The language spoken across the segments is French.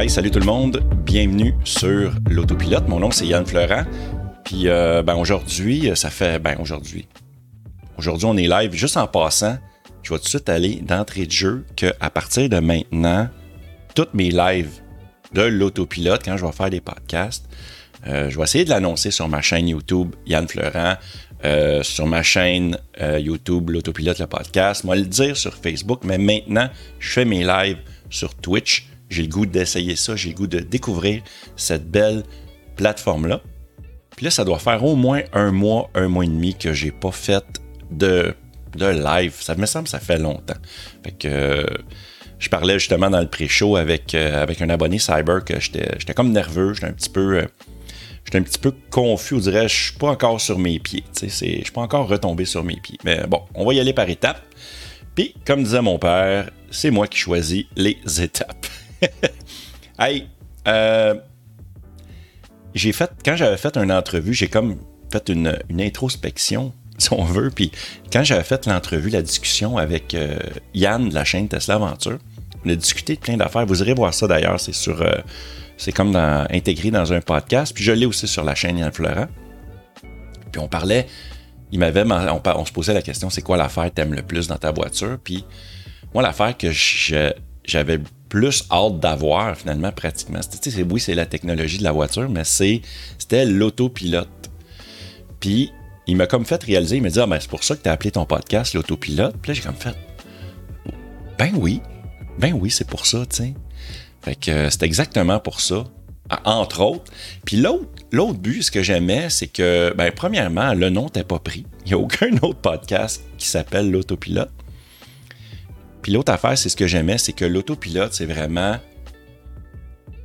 Hey, salut tout le monde. Bienvenue sur l'autopilote. Mon nom, c'est Yann Fleurant. Puis, euh, ben, aujourd'hui, ça fait. Ben, aujourd'hui. Aujourd'hui, on est live. Juste en passant, je vais tout de suite aller d'entrée de jeu qu'à partir de maintenant, toutes mes lives de l'autopilote, quand je vais faire des podcasts, euh, je vais essayer de l'annoncer sur ma chaîne YouTube, Yann Fleurant, euh, sur ma chaîne euh, YouTube, l'autopilote, le podcast. Moi, le dire sur Facebook, mais maintenant, je fais mes lives sur Twitch. J'ai le goût d'essayer ça, j'ai le goût de découvrir cette belle plateforme-là. Puis là, ça doit faire au moins un mois, un mois et demi que j'ai pas fait de, de live. Ça me semble ça fait longtemps. Fait que je parlais justement dans le pré-show avec, avec un abonné Cyber que j'étais comme nerveux, j'étais un petit peu J'étais un petit peu confus, on dirait, je suis pas encore sur mes pieds. Je suis pas encore retombé sur mes pieds. Mais bon, on va y aller par étapes. Puis, comme disait mon père, c'est moi qui choisis les étapes. hey, euh, j'ai fait, quand j'avais fait une entrevue, j'ai comme fait une, introspection, si on veut. Puis, quand j'avais fait l'entrevue, la discussion avec euh, Yann de la chaîne Tesla Aventure, on a discuté de plein d'affaires. Vous irez voir ça d'ailleurs, c'est sur. Euh, c'est comme intégré dans un podcast. Puis je l'ai aussi sur la chaîne Yann Florent. Puis on parlait, il m'avait, on, se posait la question, c'est quoi l'affaire que t'aimes le plus dans ta voiture? Puis moi, l'affaire que j'avais plus hâte d'avoir finalement pratiquement, c'était, oui, c'est la technologie de la voiture, mais c'était l'autopilote. Puis il m'a comme fait réaliser, il m'a dit, ah, ben, c'est pour ça que tu as appelé ton podcast l'autopilote. Puis là, j'ai comme fait, ben oui, ben oui, c'est pour ça, tu sais. Fait que c'est exactement pour ça, entre autres. Puis l'autre, l'autre but, ce que j'aimais, c'est que, ben, premièrement, le nom n'était pas pris. Il n'y a aucun autre podcast qui s'appelle l'autopilote. Puis l'autre affaire, c'est ce que j'aimais, c'est que l'autopilote, c'est vraiment.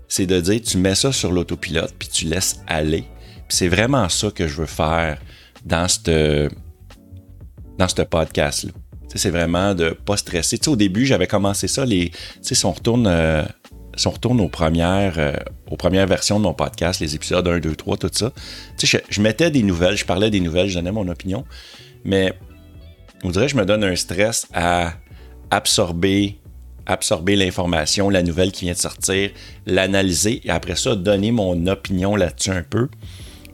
C'est de dire, tu mets ça sur l'autopilote, puis tu laisses aller. Puis c'est vraiment ça que je veux faire dans ce dans podcast-là. C'est vraiment de pas stresser. au début, j'avais commencé ça, les, si on retourne euh, si on retourne aux premières, euh, aux premières versions de mon podcast, les épisodes 1, 2, 3, tout ça, je, je, mettais des nouvelles, je parlais des nouvelles, je donnais mon opinion, mais on dirait que je me donne un stress à absorber, l'information, la nouvelle qui vient de sortir, l'analyser et après ça, donner mon opinion là-dessus un peu.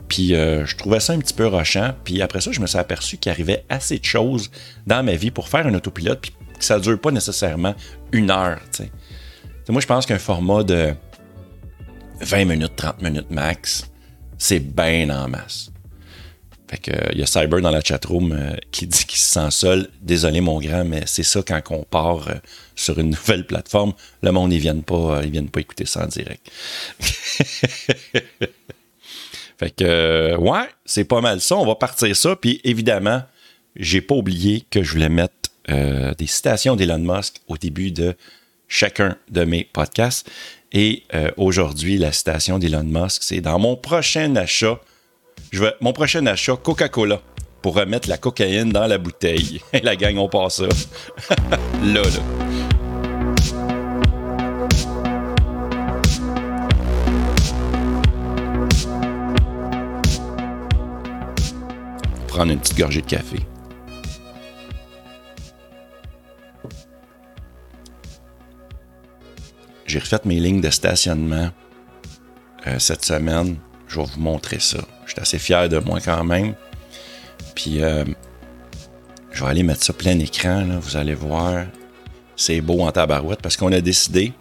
Puis euh, je trouvais ça un petit peu rochant. Puis après ça, je me suis aperçu qu'il arrivait assez de choses dans ma vie pour faire un autopilote, puis que ça ne dure pas nécessairement une heure. moi, je pense qu'un format de 20 minutes, 30 minutes max, c'est bien en masse. Fait que, il y a Cyber dans la chatroom euh, qui dit qu'il se sent seul. Désolé, mon grand, mais c'est ça quand on part euh, sur une nouvelle plateforme. Le monde, ils viennent pas, euh, ils viennent pas écouter ça en direct. fait que, ouais, c'est pas mal ça. On va partir ça. Puis évidemment, j'ai pas oublié que je voulais mettre des citations d'Elon Musk au début de chacun de mes podcasts. Et euh, aujourd'hui, la citation d'Elon Musk, c'est dans mon prochain achat, je vais, mon prochain achat Coca-Cola pour remettre la cocaïne dans la bouteille. La gang, on passe ça. là, là. Prendre une petite gorgée de café. J'ai refait mes lignes de stationnement euh, cette semaine. Je vais vous montrer ça. Je suis assez fier de moi quand même. Puis, euh, je vais aller mettre ça plein écran. vous allez voir. C'est beau en tabarouette parce qu'on a décidé,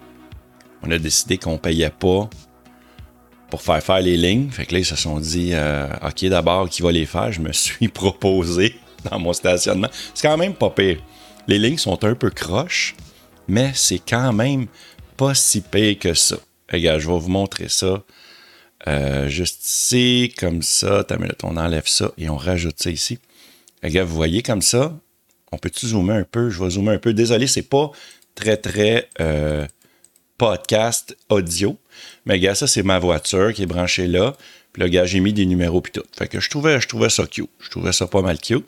on a décidé qu'on payait pas pour faire faire les lignes. Fait que là, ils se sont dit, euh, OK, d'abord, qui va les faire? Je me suis proposé dans mon stationnement. C'est quand même pas pire. Les lignes sont un peu croches, mais c'est quand même pas si pire que ça. Regarde, je vais vous montrer ça. Euh, juste ici, comme ça. On enlève ça et on rajoute ça ici. Regarde, vous voyez comme ça. On peut-tu zoomer un peu? Je vais zoomer un peu. Désolé, c'est pas très, très euh, podcast audio. Mais regarde, ça, c'est ma voiture qui est branchée là. Puis là, gars, j'ai mis des numéros puis tout. Fait que je trouvais, je trouvais ça cute. Je trouvais ça pas mal cute.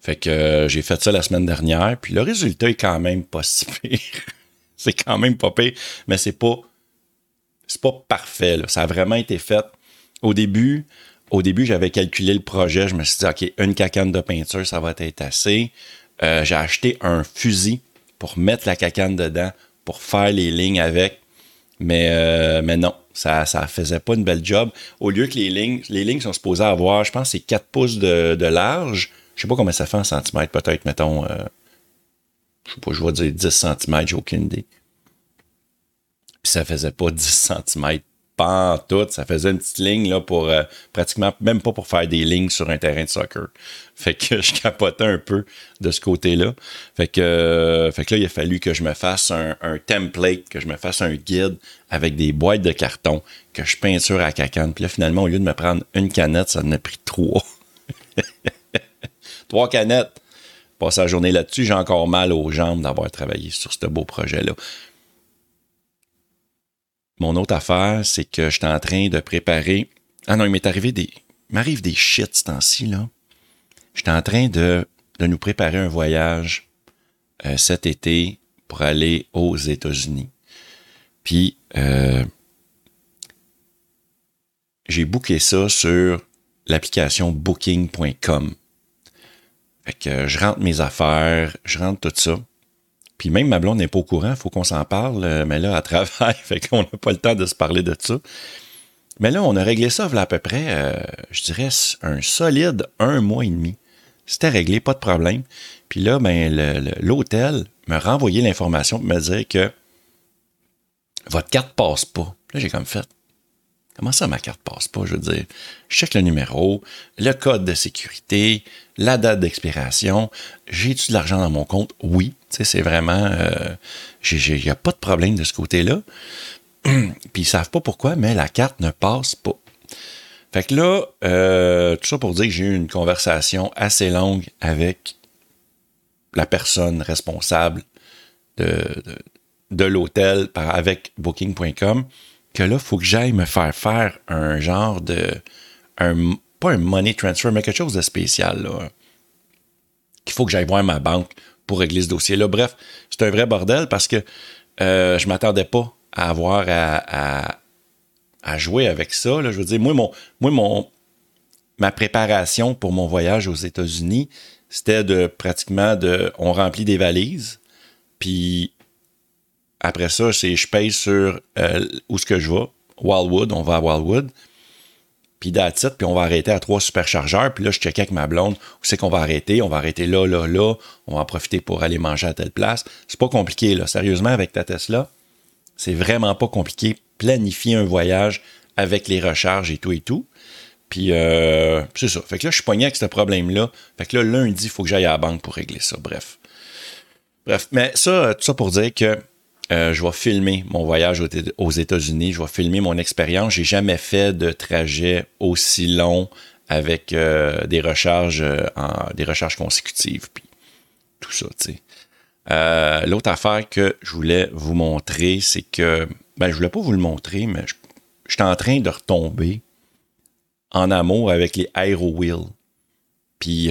Fait que euh, j'ai fait ça la semaine dernière. Puis le résultat est quand même pas si pire. c'est quand même pas pire, mais c'est pas c'est pas parfait. Ça a vraiment été fait. Au début, au début, j'avais calculé le projet. Je me suis dit, OK, une cacane de peinture, ça va être assez. Euh, j'ai acheté un fusil pour mettre la cacane dedans, pour faire les lignes avec. Mais, euh, mais non, ça ça faisait pas une belle job. Au lieu que les lignes, les lignes sont supposées avoir, je pense, c'est 4 pouces de, de large. Je sais pas combien ça fait en centimètres, peut-être, mettons, euh, je sais pas, je vais dire 10 cm, j'ai aucune idée. Puis ça faisait pas 10 cm pas en tout. Ça faisait une petite ligne là, pour euh, pratiquement, même pas pour faire des lignes sur un terrain de soccer. Fait que je capotais un peu de ce côté-là. Fait que, euh, fait que là, il a fallu que je me fasse un, template, que je me fasse un guide avec des boîtes de carton, que je peinture à cacane. Puis là, finalement, au lieu de me prendre une canette, ça en a pris trois. trois canettes. Passe la journée là-dessus, j'ai encore mal aux jambes d'avoir travaillé sur ce beau projet-là. Mon autre affaire, c'est que j'étais en train de préparer. Ah non, il m'est arrivé des. Il m'arrive des shit ce temps-ci, là. J'étais en train de, nous préparer un voyage euh, cet été pour aller aux États-Unis. Puis, euh, j'ai booké ça sur l'application booking.com. Fait que je rentre mes affaires, je rentre tout ça. Puis même ma blonde n'est pas au courant, il faut qu'on s'en parle, euh, mais là, à travail, fait qu'on n'a pas le temps de se parler de ça. Mais là, on a réglé ça voilà à peu près, euh, je dirais, un solide un mois et demi. C'était réglé, pas de problème. Puis là, ben, l'hôtel me renvoyé l'information pour me dire que votre carte passe pas. Là, j'ai comme fait. Comment ça, ma carte passe pas? Je veux dire, je check le numéro, le code de sécurité, la date d'expiration. J'ai-tu de l'argent dans mon compte? Oui. C'est vraiment. Euh, il n'y a pas de problème de ce côté-là. Puis ils savent pas pourquoi, mais la carte ne passe pas. Fait que là, euh, tout ça pour dire que j'ai eu une conversation assez longue avec la personne responsable de, de l'hôtel avec booking.com que là, il faut que j'aille me faire faire un genre de. Un, pas un money transfer, mais quelque chose de spécial. Là. Qu'il faut que j'aille voir ma banque pour régler ce dossier-là. Bref, c'est un vrai bordel parce que euh, je ne m'attendais pas à avoir à, à, jouer avec ça. Là. Je veux dire, moi, mon, moi mon, ma préparation pour mon voyage aux États-Unis, c'était de pratiquement de. On remplit des valises, puis après ça, c'est je paye sur euh, où ce que je vais. Wildwood, on va à Wildwood. Puis that's puis on va arrêter à trois superchargeurs. Puis là, je checkais avec ma blonde où c'est qu'on va arrêter? On va arrêter là, là, là. On va en profiter pour aller manger à telle place. C'est pas compliqué, là. Sérieusement, avec ta Tesla, c'est vraiment pas compliqué. Planifier un voyage avec les recharges et tout et tout. Puis euh, c'est ça. Fait que là, je suis pogné avec ce problème-là. Fait que là, lundi, il faut que j'aille à la banque pour régler ça. Bref. Bref. Mais ça, tout ça pour dire que euh, je vais filmer mon voyage aux États-Unis, je vais filmer mon expérience. J'ai jamais fait de trajet aussi long avec euh, des recharges euh, en, des consécutives, puis tout ça, tu sais. L'autre affaire que je voulais vous montrer, c'est que, ben, je voulais pas vous le montrer, mais je, suis en train de retomber en amour avec les Aero Wheels. Puis,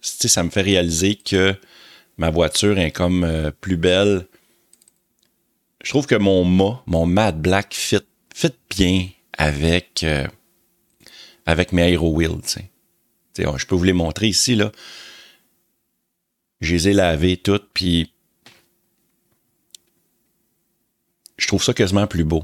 ça me fait réaliser que ma voiture est comme plus belle je trouve que mon mât, mon matte black fit, fit bien avec, euh, avec mes Aero Wheels. Je peux vous les montrer ici. Là. Je les ai lavés toutes, puis je trouve ça quasiment plus beau.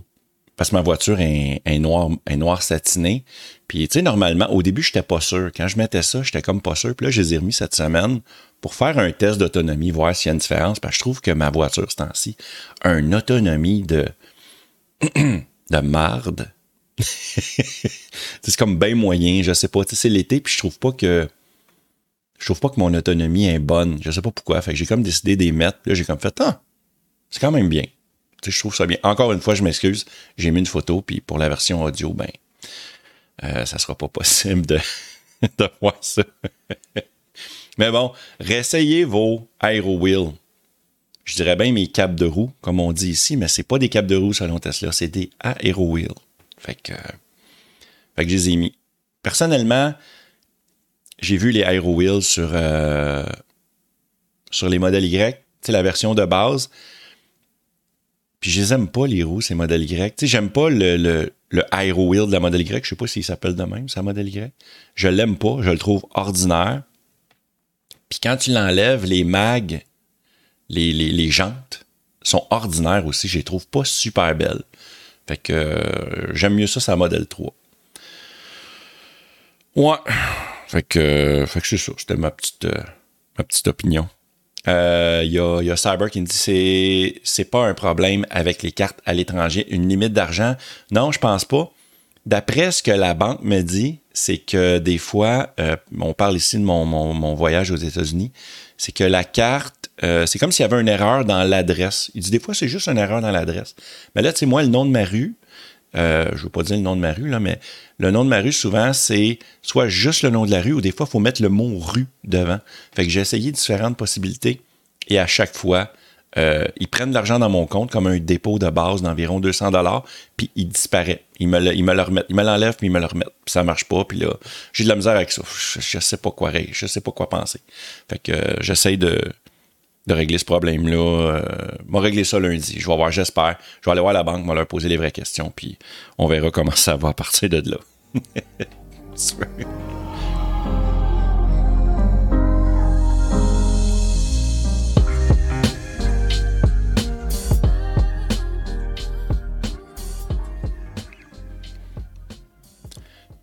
Parce que ma voiture est, noire, est noire satinée. Puis, tu sais, normalement, au début, j'étais pas sûr. Quand je mettais ça, j'étais comme pas sûr. Puis là, je les ai remis cette semaine pour faire un test d'autonomie, voir s'il y a une différence. Parce je trouve que ma voiture, ce temps-ci, a une autonomie de, de marde. c'est comme bien moyen, je sais pas. C'est l'été, puis je trouve pas que. Je trouve pas que mon autonomie est bonne. Je sais pas pourquoi. Fait que j'ai comme décidé d'y mettre. Là, j'ai comme fait, ah, c'est quand même bien. Je trouve ça bien. Encore une fois, je m'excuse. J'ai mis une photo, puis pour la version audio, ben, euh, ça sera pas possible de, voir ça. Mais bon, réessayez vos Aero Wheels. Je dirais bien mes capes de roue, comme on dit ici, mais c'est pas des capes de roue selon Tesla, c'est des Aero Wheels. Fait que, fait que je les ai mis. Personnellement, j'ai vu les Aero Wheels sur, euh, sur les modèles Y, c'est la version de base. Puis je les aime pas, les roues, ces modèles Y. Tu sais, j'aime pas le, le, le Aero Wheel de la modèle Y. Je sais pas s'il s'appelle de même, sa modèle Y. Je l'aime pas, je le trouve ordinaire. Puis quand tu l'enlèves, les mags, les, les, les, jantes, sont ordinaires aussi. Je les trouve pas super belles. Fait que euh, j'aime mieux ça, sa modèle 3. Ouais. Fait que, fait que c'est ça. C'était ma petite, euh, ma petite opinion. Il euh, y, a, Cyber qui me dit c'est c'est pas un problème avec les cartes à l'étranger, une limite d'argent? Non, je pense pas. D'après ce que la banque me dit, c'est que des fois, euh, on parle ici de mon, mon, mon voyage aux États-Unis, c'est que la carte, euh, c'est comme s'il y avait une erreur dans l'adresse. Il dit des fois, c'est juste une erreur dans l'adresse. Mais là, tu sais, moi, le nom de ma rue, euh, je ne veux pas dire le nom de ma rue, là, mais le nom de ma rue, souvent, c'est soit juste le nom de la rue ou des fois, il faut mettre le mot rue devant. Fait que j'ai essayé différentes possibilités et à chaque fois, euh, ils prennent de l'argent dans mon compte comme un dépôt de base d'environ 200 dollars, puis. Ils me, le, ils me le remettent, me l'enlèvent puis ils me le remettent. Puis ça marche pas, puis là, j'ai de la misère avec ça. Je, sais pas quoi je sais pas quoi penser. Fait que euh, j'essaye de, de régler ce problème-là. Euh, vais régler ça lundi. Je vais voir, j'espère. Je vais aller voir la banque, vais leur poser les vraies questions, puis on verra comment ça va à partir de là.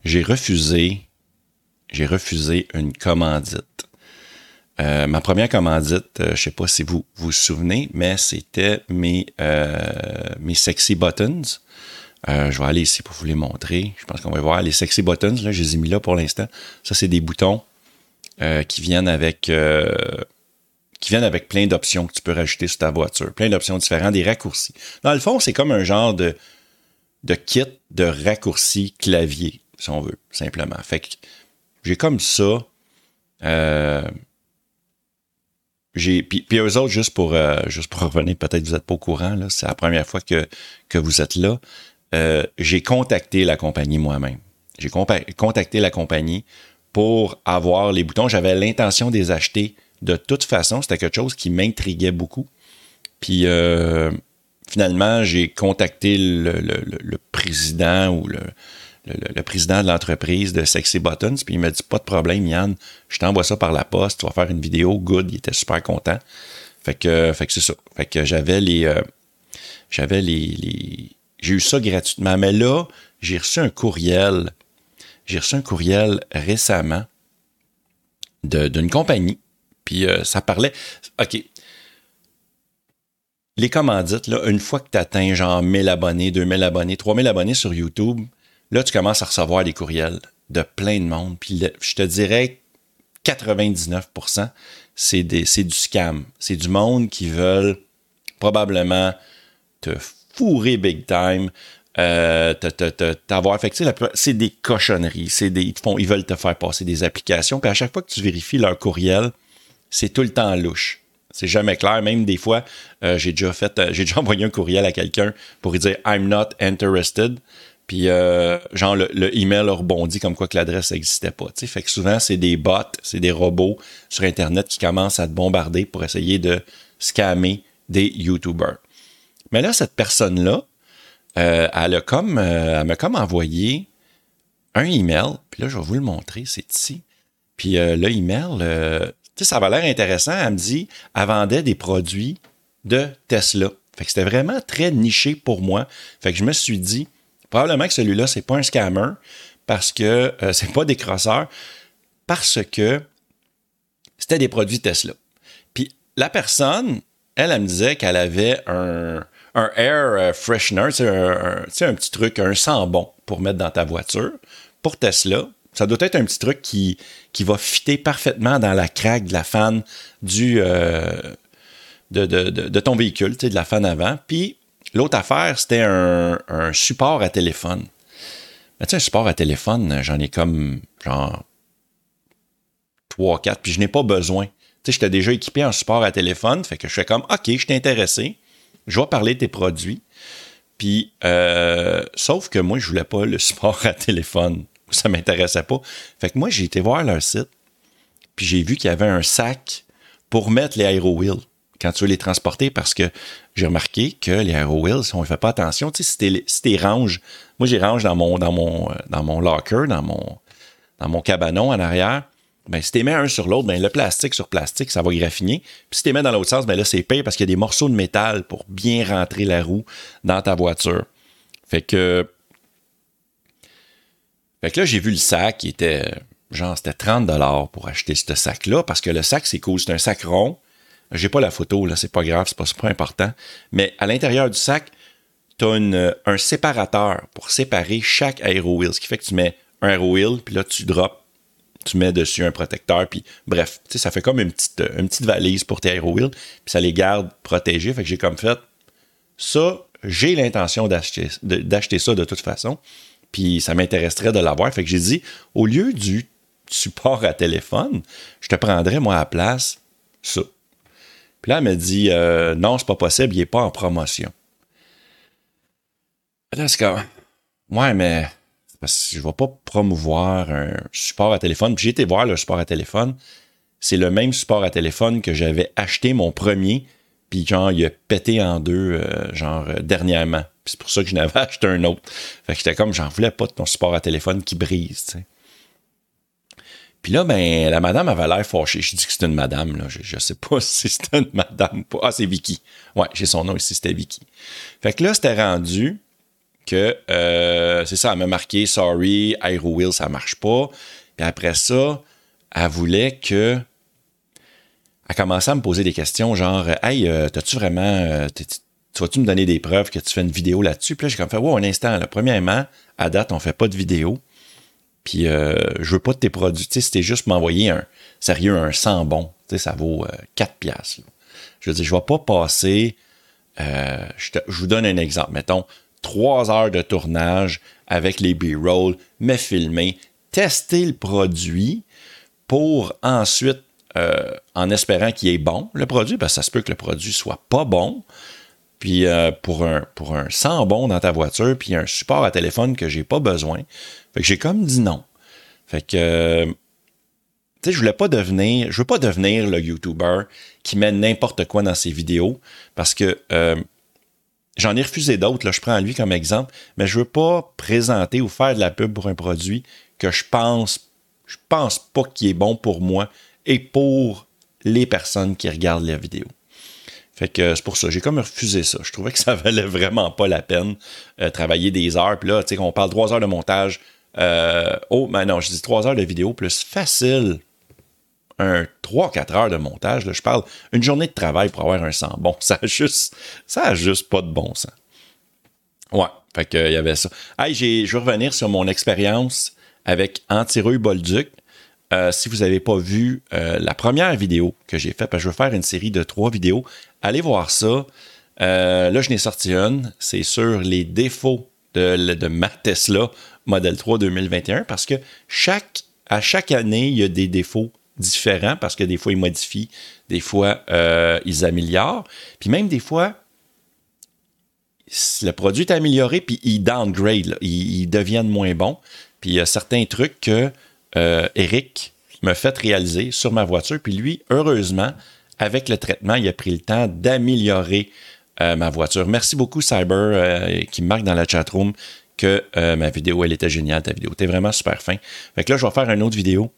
j'ai refusé, j'ai refusé une commandite. Euh, ma première commandite, euh, je sais pas si vous vous souvenez, mais c'était mes, euh, mes sexy buttons. je vais aller ici pour vous les montrer. Je pense qu'on va voir les sexy buttons. Là, je les ai mis là pour l'instant. Ça, c'est des boutons qui viennent avec qui viennent avec plein d'options que tu peux rajouter sur ta voiture. Plein d'options différentes, des raccourcis. Dans le fond, c'est comme un genre de, de kit de raccourcis clavier si on veut, simplement. Fait que j'ai comme ça. Euh, puis, eux autres, juste pour, euh, revenir, peut-être vous n'êtes pas au courant, c'est la première fois que, vous êtes là. Euh, j'ai contacté la compagnie moi-même. J'ai contacté la compagnie pour avoir les boutons. J'avais l'intention de les acheter de toute façon. C'était quelque chose qui m'intriguait beaucoup. Puis finalement, j'ai contacté le, président ou le, le, président de l'entreprise de Sexy Buttons, puis il m'a dit Pas de problème, Yann, je t'envoie ça par la poste, tu vas faire une vidéo, good, il était super content. Fait que, fait que c'est ça. Fait que j'avais les. Euh, j'avais les, J'ai eu ça gratuitement. Mais là, j'ai reçu un courriel. J'ai reçu un courriel récemment d'une compagnie. Puis euh, ça parlait. OK. Les commandites, une fois que tu atteins genre 1000 abonnés, 2000 abonnés, 3000 abonnés sur YouTube, Là, tu commences à recevoir des courriels de plein de monde. Puis je te dirais 99%, c'est du scam. C'est du monde qui veulent probablement te fourrer big time, euh, t'avoir fait c'est des cochonneries, des ils, font, ils veulent te faire passer des applications, puis à chaque fois que tu vérifies leur courriel, c'est tout le temps louche. C'est jamais clair. Même des fois, euh, j'ai déjà fait, euh, j'ai déjà envoyé un courriel à quelqu'un pour lui dire I'm not interested. Puis, euh, genre, le, email a rebondi comme quoi que l'adresse n'existait pas. sais. Fait que souvent, c'est des bots, c'est des robots sur Internet qui commencent à te bombarder pour essayer de scammer des YouTubers. Mais là, cette personne-là, euh, elle, a comme, euh, elle m'a comme envoyé un email. Puis là, je vais vous le montrer, c'est ici. Puis le email, tu sais, ça avait l'air intéressant. Elle me dit, elle vendait des produits de Tesla. Fait que c'était vraiment très niché pour moi. Fait que je me suis dit, Probablement que celui-là, c'est pas un scammer parce que euh, c'est pas des crosseurs, parce que c'était des produits Tesla. Puis la personne, elle, elle me disait qu'elle avait un, un air euh, freshener, c'est un, un, petit truc, un bon pour mettre dans ta voiture. Pour Tesla, ça doit être un petit truc qui, qui va fitter parfaitement dans la craque de la fan du, euh, de, de, de, ton véhicule, de la fan avant. Puis L'autre affaire, c'était un, support à téléphone. Mais tu sais, un support à téléphone, j'en ai comme genre 3, 4, puis je n'ai pas besoin. Tu sais, j'étais déjà équipé en support à téléphone, fait que je fais comme, OK, je suis intéressé, je vais parler de tes produits. Puis, euh, sauf que moi, je voulais pas le support à téléphone. Ça m'intéressait pas. Fait que moi, j'ai été voir leur site, puis j'ai vu qu'il y avait un sac pour mettre les Aero Wheels quand tu veux les transporter parce que j'ai remarqué que les Aero Wheels, on ne fait pas attention, tu sais, si tu ranges, moi, j'ai range dans mon, dans, mon, dans mon locker, dans mon, dans mon cabanon en arrière, ben, si tu mets un sur l'autre, ben, le plastique sur plastique, ça va graffiner. Puis si tu mets dans l'autre sens, ben là, c'est pire parce qu'il y a des morceaux de métal pour bien rentrer la roue dans ta voiture. Fait que. Fait que là, j'ai vu le sac qui était. Genre, c'était 30 pour acheter ce sac-là parce que le sac, c'est cool. C'est un sac rond. J'ai pas la photo, là, c'est pas grave, c'est pas super important. Mais à l'intérieur du sac, tu as un séparateur pour séparer chaque aero wheel. Ce qui fait que tu mets un aero wheel, puis là, tu drops tu mets dessus un protecteur, puis bref, ça fait comme une petite, une petite valise pour tes aero wheels, puis ça les garde protégés. Fait que j'ai comme fait ça, j'ai l'intention d'acheter, d'acheter ça de toute façon, puis ça m'intéresserait de l'avoir. Fait que j'ai dit, au lieu du support à téléphone, je te prendrais moi à la place ça. Puis là, elle m'a dit, euh, non, c'est pas possible, il n'est pas en promotion. Là, c'est comme, ouais, mais parce je ne vais pas promouvoir un support à téléphone. J'ai été voir le support à téléphone. C'est le même support à téléphone que j'avais acheté mon premier, puis genre, il a pété en deux, euh, genre, euh, dernièrement. Puis c'est pour ça que je n'avais acheté un autre. Fait que j'étais comme, j'en voulais pas de ton support à téléphone qui brise, tu sais. Puis là, ben, la madame avait l'air fâchée. Je dis que c'est une madame, là. Je, ne sais pas si c'est une madame. Ah, c'est Vicky. Ouais, j'ai son nom ici, c'était Vicky. Fait que là, c'était rendu que euh, c'est ça, elle m'a marqué sorry, Aero Wheel, ça marche pas. Puis après ça, elle voulait que. Elle commençait à me poser des questions genre Hey, euh, t'as-tu vraiment. Euh, tu vas-tu me donner des preuves que tu fais une vidéo là-dessus? Puis là, j'ai comme fait Wow, un instant, là. Premièrement, à date, on fait pas de vidéo. Puis je veux pas de tes produits. Tu sais, juste m'envoyer un sérieux, un sang bon. Tu ça vaut 4 piastres. Je veux dire, je vais pas passer. je, je vous donne un exemple. Mettons, trois heures de tournage avec les B-roll, mais filmer, tester le produit pour ensuite, euh, en espérant qu'il est bon, le produit, que ça se peut que le produit soit pas bon. Puis euh, pour, un, sans bon dans ta voiture, puis un support à téléphone que j'ai pas besoin. Fait que j'ai comme dit non. Fait que tu sais, je voulais pas devenir, je veux pas devenir le YouTuber qui met n'importe quoi dans ses vidéos parce que euh, J'en ai refusé d'autres, là, je prends lui comme exemple, mais je veux pas présenter ou faire de la pub pour un produit que je pense, je pense pas qu'il est bon pour moi et pour les personnes qui regardent la vidéo. Fait que c'est pour ça, j'ai comme refusé ça. Je trouvais que ça valait vraiment pas la peine euh, travailler des heures. Puis là, tu sais, on parle trois heures de montage. Euh, oh, mais non, je dis trois heures de vidéo plus facile un 3-4 heures de montage. je parle une journée de travail pour avoir un sang bon. Ça a juste, ça a juste pas de bon sens. Ouais, fait que il y avait ça. Hey, je vais revenir sur mon expérience avec Antireux Bolduc. Euh, si vous n'avez pas vu euh, la première vidéo que j'ai faite, parce que je vais faire une série de trois vidéos, allez voir ça. Euh, là, je n'ai sorti une. C'est sur les défauts de, de ma Tesla Model 3 2021 parce que chaque, à chaque année, il y a des défauts différents parce que des fois, ils modifient, des fois, euh, ils améliorent. Puis même des fois, le produit est amélioré, puis ils downgrade, ils, deviennent moins bons. Puis il y a certains trucs que euh, Eric me fait réaliser sur ma voiture. Puis lui, heureusement, avec le traitement, il a pris le temps d'améliorer euh, ma voiture. Merci beaucoup, Cyber, qui me marque dans la chatroom que ma vidéo, elle était géniale, ta vidéo. T'es vraiment super fin. Fait que là, je vais faire une autre vidéo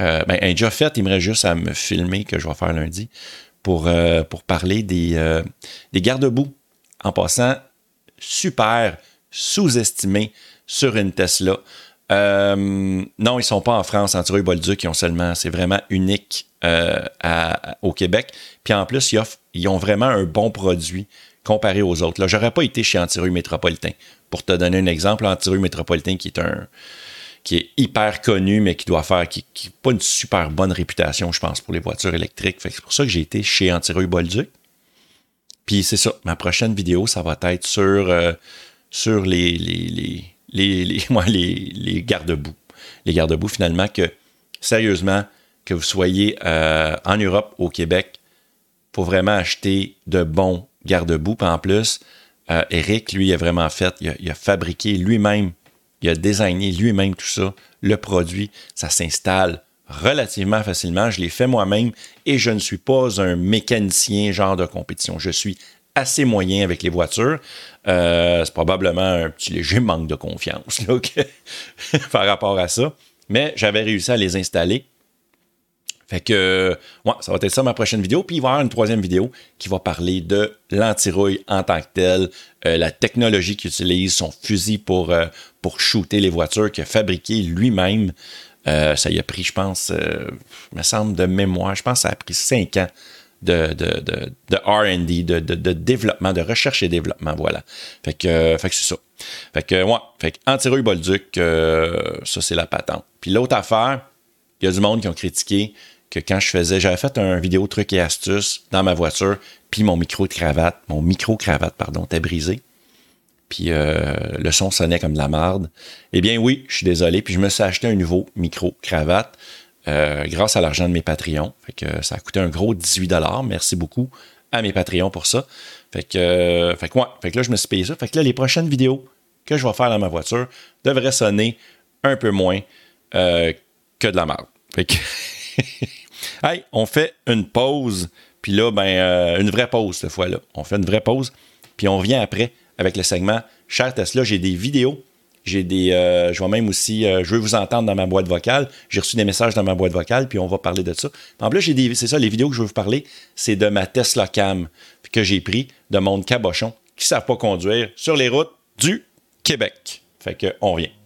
euh, ben, un déjà fait, il me reste juste à me filmer que je vais faire lundi pour, euh, pour parler des, euh, des garde-boue. En passant, super sous-estimé sur une Tesla. non, ils sont pas en France, en Tireux Bolduc, ils ont seulement, c'est vraiment unique au Québec. Puis en plus, ils, ils, ont vraiment un bon produit comparé aux autres. Là, j'aurais pas été chez Antireux Métropolitain. Pour te donner un exemple, Antireux Métropolitain, qui est un, qui est hyper connu, mais qui doit faire, qui n'a pas une super bonne réputation, je pense, pour les voitures électriques. c'est pour ça que j'ai été chez Antireux Bolduc. Puis c'est ça, ma prochaine vidéo, ça va être sur, euh, sur les, les, les, les, les garde-boue. Les garde-boue, finalement, que sérieusement, que vous soyez euh, en Europe, au Québec, faut vraiment acheter de bons garde-boue. en plus, euh, Eric, lui, a vraiment fait, il a fabriqué lui-même il a designé lui-même tout ça. Le produit, ça s'installe relativement facilement. Je l'ai fait moi-même et je ne suis pas un mécanicien genre de compétition. Je suis assez moyen avec les voitures. Euh, c'est probablement un petit léger manque de confiance par rapport à ça. Mais j'avais réussi à les installer. Fait que, ouais, ça va être ça ma prochaine vidéo. Puis il va y avoir une troisième vidéo qui va parler de l'antirouille en tant que tel, euh, la technologie qu'il utilise, son fusil pour, euh, pour shooter les voitures qu'il a fabriqué lui-même. Euh, ça y a pris, je pense, me semble de mémoire, je pense que ça a pris cinq ans de, de, de, de RD, de, de, développement, de recherche et développement, voilà. Fait que, fait que c'est ça. Fait que, ouais, fait que antirouille Bolduc, ça c'est la patente. Puis l'autre affaire, il y a du monde qui ont critiqué que quand je faisais, j'avais fait un vidéo truc et astuces dans ma voiture, puis mon micro de cravate, mon micro-cravate, pardon, était brisé. Puis euh, le son sonnait comme de la marde. Eh bien oui, je suis désolé, puis je me suis acheté un nouveau micro-cravate euh, grâce à l'argent de mes Patreons. Fait que ça a coûté un gros 18 Merci beaucoup à mes Patreons pour ça. Fait que, euh, fait que, ouais, fait que là, je me suis payé ça. Fait que là, les prochaines vidéos que je vais faire dans ma voiture devraient sonner un peu moins que de la marde. Hey, on fait une pause, puis là, ben, euh, une vraie pause cette fois-là. On fait une vraie pause, puis on revient après avec le segment Cher Tesla. J'ai des vidéos, j'ai des. Euh, je vais même aussi. Euh, je veux vous entendre dans ma boîte vocale. J'ai reçu des messages dans ma boîte vocale, puis on va parler de ça. En plus, j'ai des. C'est ça, les vidéos que je veux vous parler, c'est de ma Tesla Cam que j'ai pris de monde cabochon qui ne savent pas conduire sur les routes du Québec. Fait que on revient.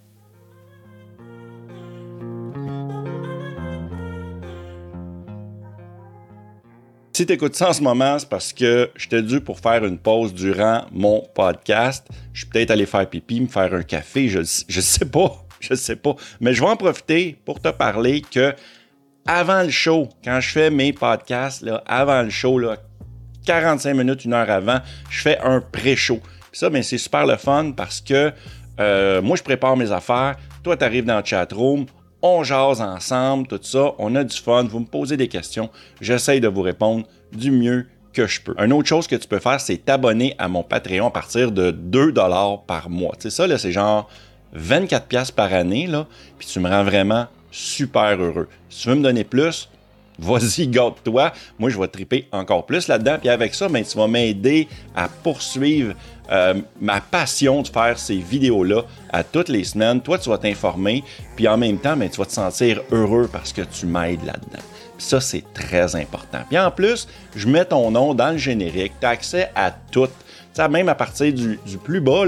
Si tu écoutes ça en ce moment, c'est parce que j'étais dû pour faire une pause durant mon podcast. Je suis peut-être allé faire pipi, me faire un café, je, je sais pas, je sais pas. Mais je vais en profiter pour te parler que avant le show, quand je fais mes podcasts, là, avant le show, là, 45 minutes, une heure avant, je fais un pré-show. ça, ben, c'est super le fun parce que euh, moi, je prépare mes affaires. Toi, tu arrives dans le chat room on jase ensemble, tout ça, on a du fun, vous me posez des questions, j'essaye de vous répondre du mieux que je peux. Une autre chose que tu peux faire, c'est t'abonner à mon Patreon à partir de 2 dollars par mois. Tu sais, ça, là, c'est genre 24 pièces par année, là, puis tu me rends vraiment super heureux. Si tu veux me donner plus, vas-y, garde-toi. Moi, je vais triper encore plus là-dedans. Puis avec ça, ben, tu vas m'aider à poursuivre euh, ma passion de faire ces vidéos-là à toutes les semaines. Toi, tu vas t'informer, puis en même temps, ben, tu vas te sentir heureux parce que tu m'aides là-dedans. Ça, c'est très important. Puis en plus, je mets ton nom dans le générique. Tu as accès à tout. Ça, même à partir du, plus bas,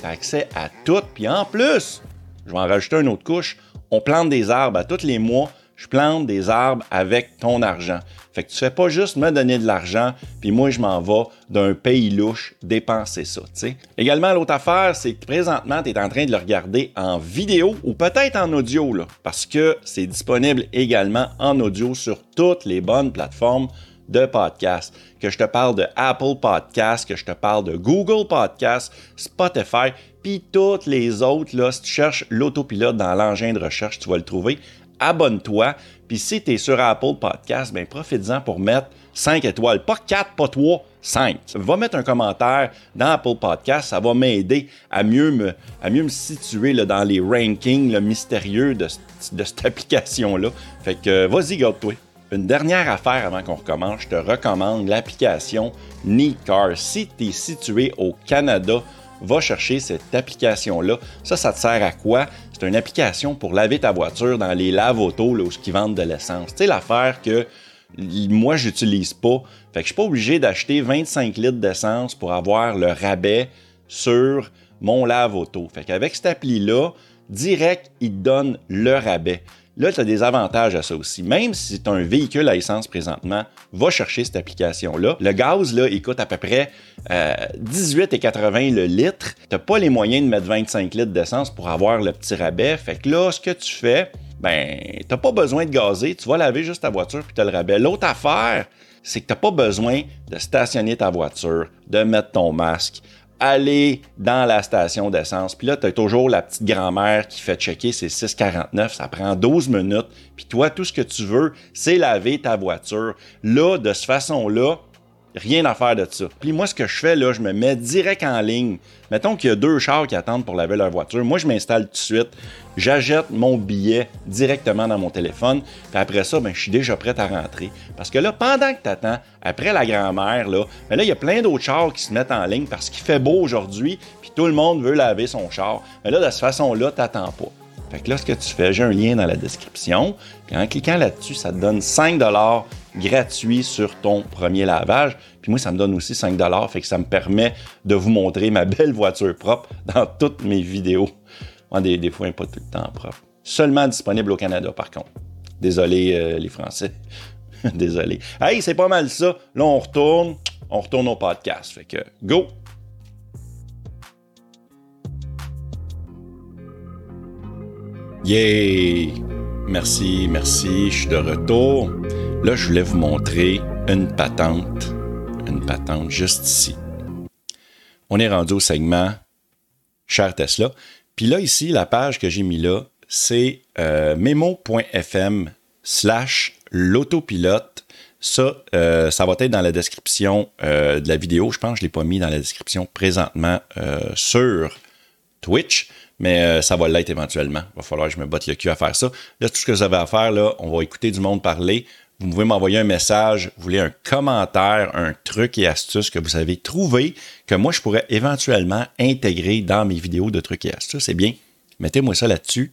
tu as accès à tout. Puis en plus, je vais en rajouter une autre couche. On plante des arbres à tous les mois je plante des arbres avec ton argent. Fait que tu fais pas juste me donner de l'argent, puis moi je m'en vais d'un pays louche dépenser ça. sais. Également, l'autre affaire, c'est que présentement, tu es en train de le regarder en vidéo ou peut-être en audio, parce que c'est disponible également en audio sur toutes les bonnes plateformes de podcast. Que je te parle de Apple Podcast, que je te parle de Google Podcast, Spotify, puis toutes les autres, si tu cherches l'autopilote dans l'engin de recherche, tu vas le trouver abonne-toi. Puis si tu es sur Apple Podcast, ben profites-en pour mettre 5 étoiles. Pas 4, pas 3, 5. Va mettre un commentaire dans Apple Podcast. Ça va m'aider à mieux me, à mieux me situer là, dans les rankings mystérieux de, de cette application-là. Fait que vas-y, garde-toi. Une dernière affaire avant qu'on recommence, je te recommande l'application Car. Si tu es situé au Canada, va chercher cette application-là. Ça, ça te sert à quoi? C'est une application pour laver ta voiture dans les lave-auto où ils vendent de l'essence. Sais, l'affaire que moi, j'utilise pas. Fait que je suis pas obligé d'acheter 25 litres d'essence pour avoir le rabais sur mon lave-auto. Fait qu'avec cette appli-là, direct, il te donne le rabais. Là, tu as des avantages à ça aussi. Même si tu as un véhicule à essence présentement, va chercher cette application-là. Le gaz, là, il coûte à peu près euh, 18,80 le litre. Tu n'as pas les moyens de mettre 25 litres d'essence pour avoir le petit rabais. Fait que là, ce que tu fais, ben, tu n'as pas besoin de gazer. Tu vas laver juste ta voiture puis tu as le rabais. L'autre affaire, c'est que tu n'as pas besoin de stationner ta voiture, de mettre ton masque aller dans la station d'essence. Puis là, tu as toujours la petite grand-mère qui fait checker ses 6,49. Ça prend 12 minutes. Puis toi, tout ce que tu veux, c'est laver ta voiture. Là, de cette façon-là, Rien à faire de ça. Puis moi, ce que je fais, là, je me mets direct en ligne. Mettons qu'il y a deux chars qui attendent pour laver leur voiture. Moi, je m'installe tout de suite. J'achète mon billet directement dans mon téléphone. Puis après ça, ben, je suis déjà prêt à rentrer. Parce que là, pendant que tu attends, après la grand-mère, là, ben là, il y a plein d'autres chars qui se mettent en ligne parce qu'il fait beau aujourd'hui. Puis tout le monde veut laver son char. Mais là, de cette façon-là, tu pas. Fait que là, ce que tu fais, j'ai un lien dans la description. Puis en cliquant là-dessus, ça te donne 5 gratuits sur ton premier lavage. Puis moi, ça me donne aussi 5 Fait que ça me permet de vous montrer ma belle voiture propre dans toutes mes vidéos. des, des fois, pas tout le temps propre. Seulement disponible au Canada, par contre. Désolé, euh, les Français. Désolé. Hey, c'est pas mal ça. Là, on retourne. On retourne au podcast. Fait que, go! Yay! Merci, merci, je suis de retour. Là, je voulais vous montrer une patente. Une patente juste ici. On est rendu au segment Cher Tesla. Puis là, ici, la page que j'ai mis là, c'est euh, memo.fm slash l'autopilote. Ça, euh, ça va être dans la description euh, de la vidéo. Je pense que je ne l'ai pas mis dans la description présentement sur Twitch mais ça va l'être éventuellement. Il va falloir que je me botte le cul à faire ça. Là, tout ce que vous avez à faire, là, on va écouter du monde parler. Vous pouvez m'envoyer un message, vous voulez un commentaire, un truc et astuce que vous avez trouvé, que moi, je pourrais éventuellement intégrer dans mes vidéos de trucs et astuces. C'est bien. Mettez-moi ça là-dessus.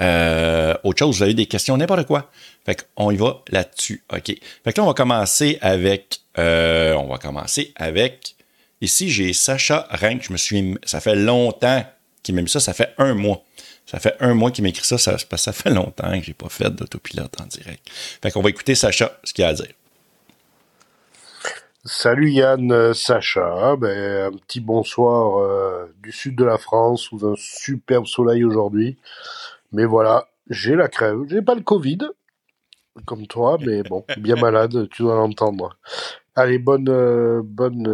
Euh, autre chose, vous avez des questions, n'importe quoi. Fait qu'on y va là-dessus. OK. Fait que là, on va commencer avec. Euh, on va commencer avec. Ici, j'ai Sacha Rank. Je me suis. Ça fait longtemps qui m'a mis ça, ça fait un mois. Ça fait un mois qu'il m'écrit ça, ça, ça fait longtemps que j'ai pas fait d'autopilote en direct. Fait qu'on va écouter Sacha, ce qu'il a à dire. Salut Yann, euh, Sacha. Ben, un petit bonsoir euh, du sud de la France sous un superbe soleil aujourd'hui. Mais voilà, j'ai la crève. J'ai pas le Covid, comme toi, mais bon, bien malade, tu dois l'entendre. Allez, bonne, euh, bonne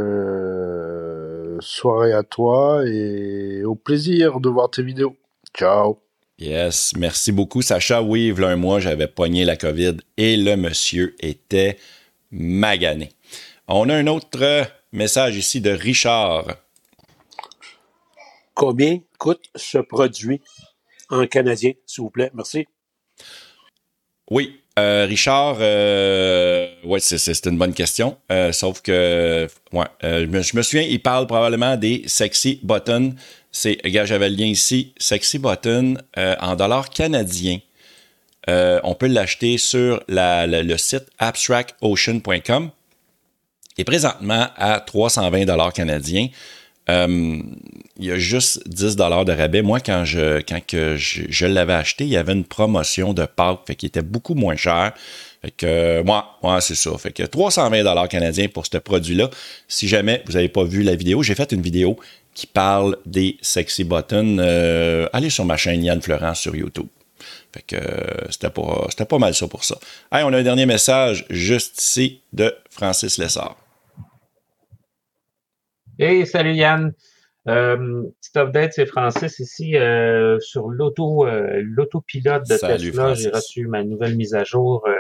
soirée à toi et au plaisir de voir tes vidéos. Ciao. Yes, merci beaucoup Sacha. Oui, il y a un mois, j'avais pogné la COVID et le monsieur était magané. On a un autre message ici de Richard. Combien coûte ce produit en canadien, s'il vous plaît? Merci. Oui, euh, Richard, euh, ouais, c'est une bonne question. Euh, sauf que, ouais, je me, souviens, il parle probablement des sexy buttons. C'est, regarde, j'avais le lien ici, sexy button en dollars canadiens. on peut l'acheter sur le site abstractocean.com et présentement à 320 dollars canadiens. Euh, il y a juste 10 dollars de rabais. Moi, quand je, quand que je, l'avais acheté, il y avait une promotion de Pâques, fait qu'il était beaucoup moins cher. Fait que, moi, ouais, c'est ça. Fait que 320 dollars canadiens pour ce produit-là. Si jamais vous n'avez pas vu la vidéo, j'ai fait une vidéo qui parle des sexy buttons. Euh, allez sur ma chaîne Yann Florent sur YouTube. Fait que euh, c'était pas, pas mal ça pour ça. Hey, on a un dernier message juste ici de Francis Lessard. Hey, salut Yann. Euh, petit update, c'est Francis ici euh, sur l'auto euh, l'autopilote de Tesla. J'ai reçu ma nouvelle mise à jour euh,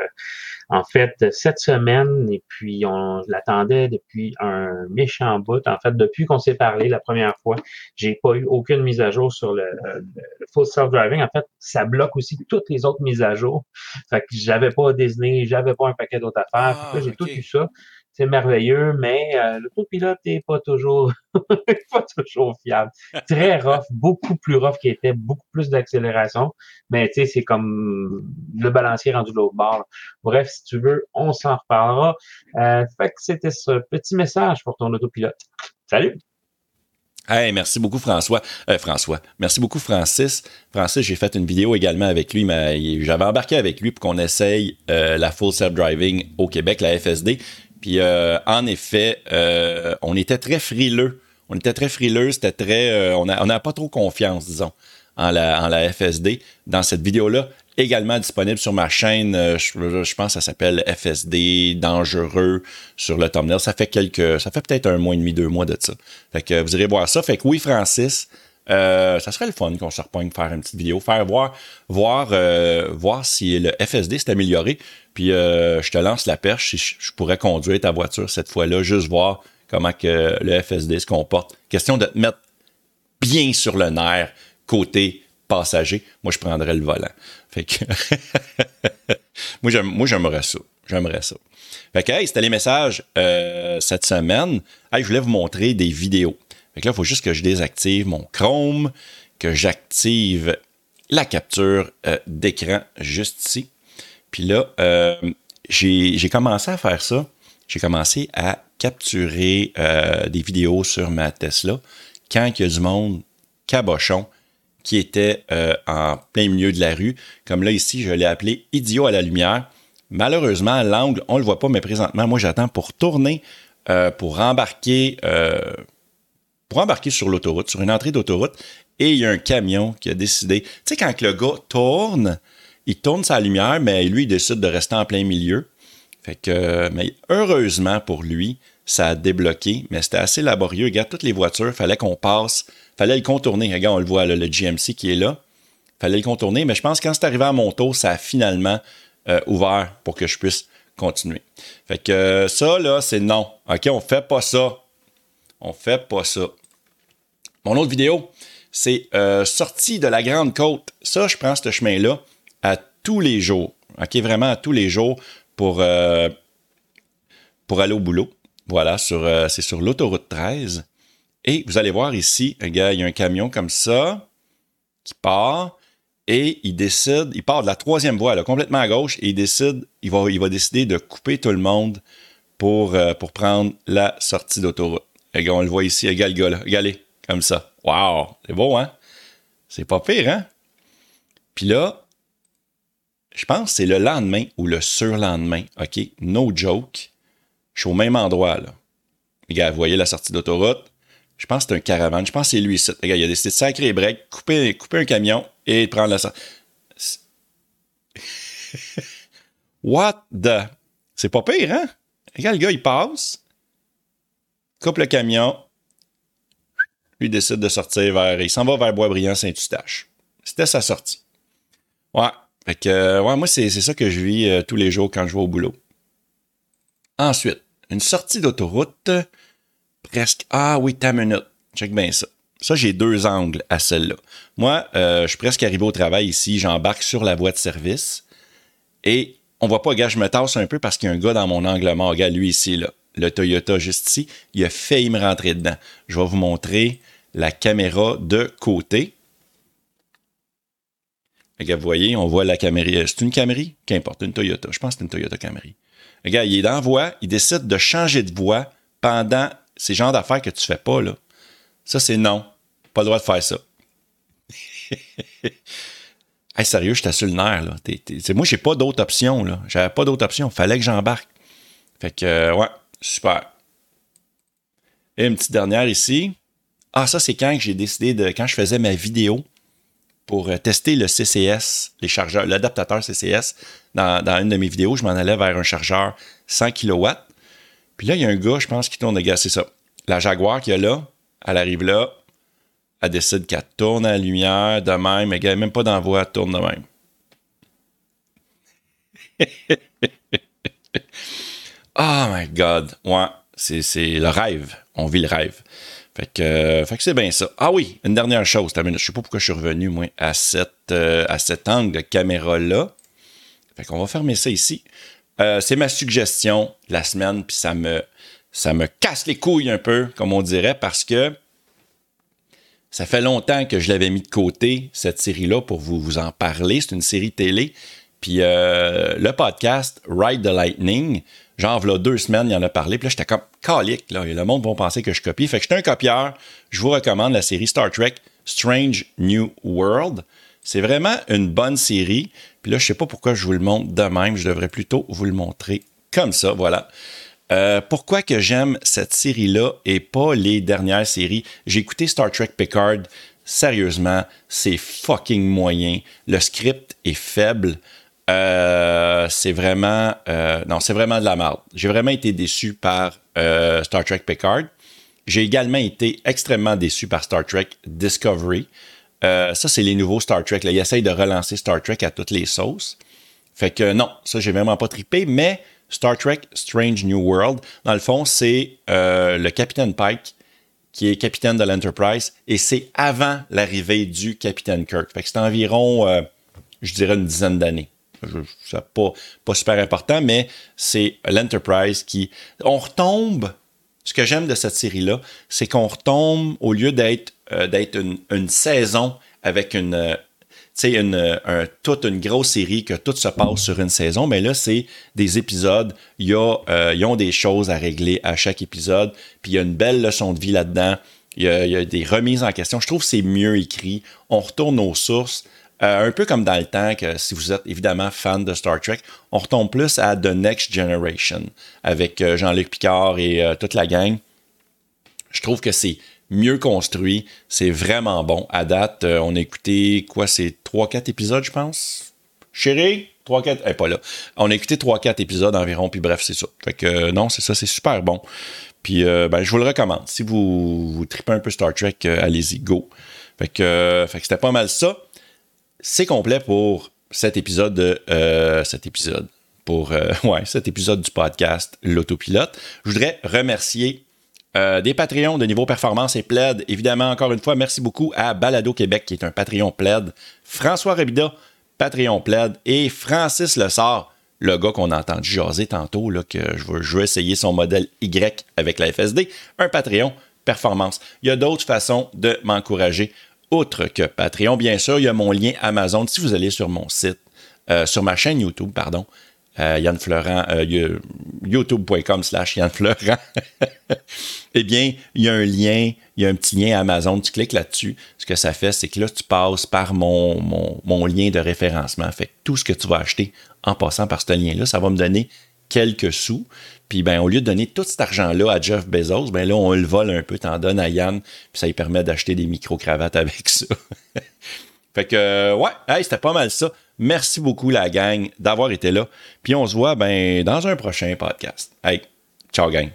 en fait cette semaine et puis on l'attendait depuis un méchant bout. En fait, depuis qu'on s'est parlé la première fois, j'ai pas eu aucune mise à jour sur le, full self-driving. En fait, ça bloque aussi toutes les autres mises à jour. Fait que j'avais pas désigné, j'avais pas un paquet d'autres affaires. Ah, j'ai tout eu ça c'est merveilleux, mais euh, l'autopilote n'est pas toujours pas toujours fiable. Très rough, beaucoup plus rough qu'il était, beaucoup plus d'accélération. Mais tu sais, c'est comme le balancier rendu de l'autre bord. Bref, si tu veux, on s'en reparlera. Euh, fait que c'était ce petit message pour ton autopilote. Salut! Hey, merci beaucoup François. Euh, François. Merci beaucoup Francis. Francis, j'ai fait une vidéo également avec lui, mais j'avais embarqué avec lui pour qu'on essaye la full self-driving au Québec, la FSD. Puis euh, en effet, euh, on était très frileux. On était très frileux, c'était très. Euh, on n'a pas trop confiance, disons, en la, FSD. Dans cette vidéo-là, également disponible sur ma chaîne, je, pense que ça s'appelle FSD dangereux sur le thumbnail. Ça fait quelques. Ça fait peut-être un mois et demi, deux mois de ça. Fait que vous irez voir ça. Fait que oui, Francis. Ça serait le fun qu'on se faire une petite vidéo, faire voir, voir, voir si le FSD s'est amélioré. Puis euh, je te lance la perche si je, pourrais conduire ta voiture cette fois-là, juste voir comment le FSD se comporte. Question de te mettre bien sur le nerf côté passager. Moi, je prendrais le volant. Fait que moi, j'aimerais ça. J'aimerais ça. Fait que, c'était les messages euh, cette semaine. Hey, je voulais vous montrer des vidéos. Fait là, il faut juste que je désactive mon Chrome, que j'active la capture d'écran juste ici. Puis là, j'ai commencé à faire ça. J'ai commencé à capturer des vidéos sur ma Tesla quand il y a du monde cabochon qui était en plein milieu de la rue. Comme là, ici, je l'ai appelé idiot à la lumière. Malheureusement, l'angle, on ne le voit pas, mais présentement, moi, j'attends pour tourner, euh, pour embarquer, euh, pour embarquer sur l'autoroute, sur une entrée d'autoroute, et il y a un camion qui a décidé. Tu sais, quand le gars tourne, il tourne sa lumière, mais lui, il décide de rester en plein milieu. Fait que, mais heureusement pour lui, ça a débloqué, mais c'était assez laborieux. Regarde, toutes les voitures, fallait qu'on passe, fallait le contourner. Regarde, on le voit, le GMC qui est là. Fallait le contourner, mais je pense que quand c'est arrivé à mon tour, ça a finalement euh, ouvert pour que je puisse continuer. Fait que ça, là, c'est non. OK, on fait pas ça. On fait pas ça. Mon autre vidéo, c'est euh, sortie de la Grande Côte. Ça, je prends ce chemin-là à tous les jours. OK, vraiment à tous les jours pour, pour aller au boulot. Voilà, sur, c'est sur l'autoroute 13. Et vous allez voir ici, il y a un camion comme ça qui part et il décide, il part de la troisième voie, là, complètement à gauche, et il décide, il va, décider de couper tout le monde pour, euh, pour prendre la sortie d'autoroute. On le voit ici, égal gars là, regardez, comme ça. Wow, c'est beau, hein? C'est pas pire, hein? Puis là, je pense que c'est le lendemain ou le surlendemain, OK? No joke. Je suis au même endroit, là. Regarde, vous voyez la sortie d'autoroute? Je pense que c'est un caravane. Je pense que c'est lui ici. Regarde, il a décidé de sacrer break, couper, couper un camion et prendre la What the? C'est pas pire, hein? Regarde, le gars, il passe, coupe le camion, lui décide de sortir vers. Il s'en va vers Boisbriand, Saint-Eustache. C'était sa sortie. Ouais. Que, ouais, moi, c'est ça que je vis euh, tous les jours quand je vais au boulot. Ensuite, une sortie d'autoroute, presque. Ah oui, ta minute. Check bien ça. Ça, j'ai deux angles à celle-là. Moi, euh, je suis presque arrivé au travail ici, j'embarque sur la voie de service et on voit pas, gars, je me tasse un peu parce qu'il y a un gars dans mon angle mort. Lui ici, là, le Toyota juste ici, il a failli me rentrer dedans. Je vais vous montrer la caméra de côté. Regarde, vous voyez, on voit la caméra. C'est une Camry? Qu'importe, une Toyota. Je pense que c'est une Toyota Camry. Regarde, il est dans voie, il décide de changer de voie pendant ces genres d'affaires que tu fais pas, là. Ça, c'est non. Pas le droit de faire ça. hey, sérieux, je sur le nerf, là. moi, j'ai pas d'autre option, là. J'avais pas d'autre option. Fallait que j'embarque. Fait que, euh, ouais, super. Et une petite dernière ici. Ah, ça, c'est quand j'ai décidé de. Quand je faisais ma vidéo pour euh, tester le CCS, les chargeurs, l'adaptateur CCS, dans, dans, une de mes vidéos, je m'en allais vers un chargeur 100 kW. Puis là, il y a un gars, je pense, qui tourne de gaz, c'est ça. La Jaguar qui est là, elle arrive là, elle décide qu'elle tourne à la lumière de même, mais même pas voie, elle tourne de même. oh my God. Ouais, c'est, le rêve. On vit le rêve. Fait que, fait que c'est bien ça. Ah oui, une dernière chose. Je ne sais pas pourquoi je suis revenu, à, cette, euh, à cet angle de caméra-là. Fait qu'on va fermer ça ici. Euh, c'est ma suggestion la semaine, puis ça me, ça me casse les couilles un peu, comme on dirait, parce que ça fait longtemps que je l'avais mis de côté, cette série-là, pour vous, vous en parler. C'est une série télé. Puis euh, le podcast Ride the Lightning, genre, là, deux semaines, il en a parlé. Puis là, j'étais comme calique, là. Le monde va penser que je copie. Fait que j'étais un copieur. Je vous recommande la série Star Trek Strange New World. C'est vraiment une bonne série. Puis là, je sais pas pourquoi je vous le montre de même. Je devrais plutôt vous le montrer comme ça. Voilà. Euh, pourquoi que j'aime cette série-là et pas les dernières séries? J'ai écouté Star Trek Picard. Sérieusement, c'est fucking moyen. Le script est faible. Euh, c'est vraiment euh, non, c'est vraiment de la merde. J'ai vraiment été déçu par Star Trek Picard. J'ai également été extrêmement déçu par Star Trek Discovery. ça, c'est les nouveaux Star Trek. Là. Ils essayent de relancer Star Trek à toutes les sauces. Fait que non, ça, j'ai vraiment pas trippé, mais Star Trek Strange New World. Dans le fond, c'est euh, le capitaine Pike qui est capitaine de l'Enterprise et c'est avant l'arrivée du capitaine Kirk. Fait que c'est environ, euh, je dirais, une dizaine d'années. C'est pas, pas super important, mais c'est l'Enterprise qui. On retombe. Ce que j'aime de cette série-là, c'est qu'on retombe, au lieu d'être euh, d'être une, saison avec une. tu sais, une, toute une grosse série que tout se passe sur une saison, mais là, c'est des épisodes. Il y euh, ils ont des choses à régler à chaque épisode, puis il y a une belle leçon de vie là-dedans. Il y, a, des remises en question. Je trouve que c'est mieux écrit. On retourne aux sources. Euh, un peu comme dans le temps que si vous êtes évidemment fan de Star Trek, on retombe plus à The Next Generation avec euh, Jean-Luc Picard et toute la gang. Je trouve que c'est mieux construit. C'est vraiment bon. À date, euh, on a écouté quoi, c'est 3-4 épisodes, je pense? Chérie, 3-4, elle pas là. On a écouté 3-4 épisodes environ, puis bref, c'est ça. Fait que euh, non, c'est ça, c'est super bon. Puis euh, ben, je vous le recommande. Si vous, tripez un peu Star Trek, allez-y, go. Fait que c'était pas mal ça. C'est complet pour cet épisode de cet épisode. Pour ouais, cet épisode du podcast L'Autopilote. Je voudrais remercier euh, des Patreons de niveau performance et plaid. Évidemment, encore une fois, merci beaucoup à Balado Québec, qui est un Patreon plaid. François Rebida, Patreon plaid. Et Francis Lessard, le gars qu'on a entendu jaser tantôt, là, que je veux, je veux essayer son modèle Y avec la FSD, un Patreon performance. Il y a d'autres façons de m'encourager, outre que Patreon, bien sûr. Il y a mon lien Amazon. Si vous allez sur mon site, euh, sur ma chaîne YouTube, pardon, euh, Yann Fleurant, euh, youtube.com slash Yann Fleurant, eh bien, il y a un lien, il y a un petit lien Amazon, tu cliques là-dessus. Ce que ça fait, c'est que là, tu passes par mon, mon, lien de référencement. Fait que tout ce que tu vas acheter en passant par ce lien-là, ça va me donner quelques sous. Puis ben, au lieu de donner tout cet argent-là à Jeff Bezos, ben là, on le vole un peu, t'en donnes à Yann, puis ça lui permet d'acheter des micro-cravates avec ça. fait que, ouais, hey, c'était pas mal ça. Merci beaucoup, la gang, d'avoir été là. Puis on se voit ben, dans un prochain podcast. Hey, ciao, gang.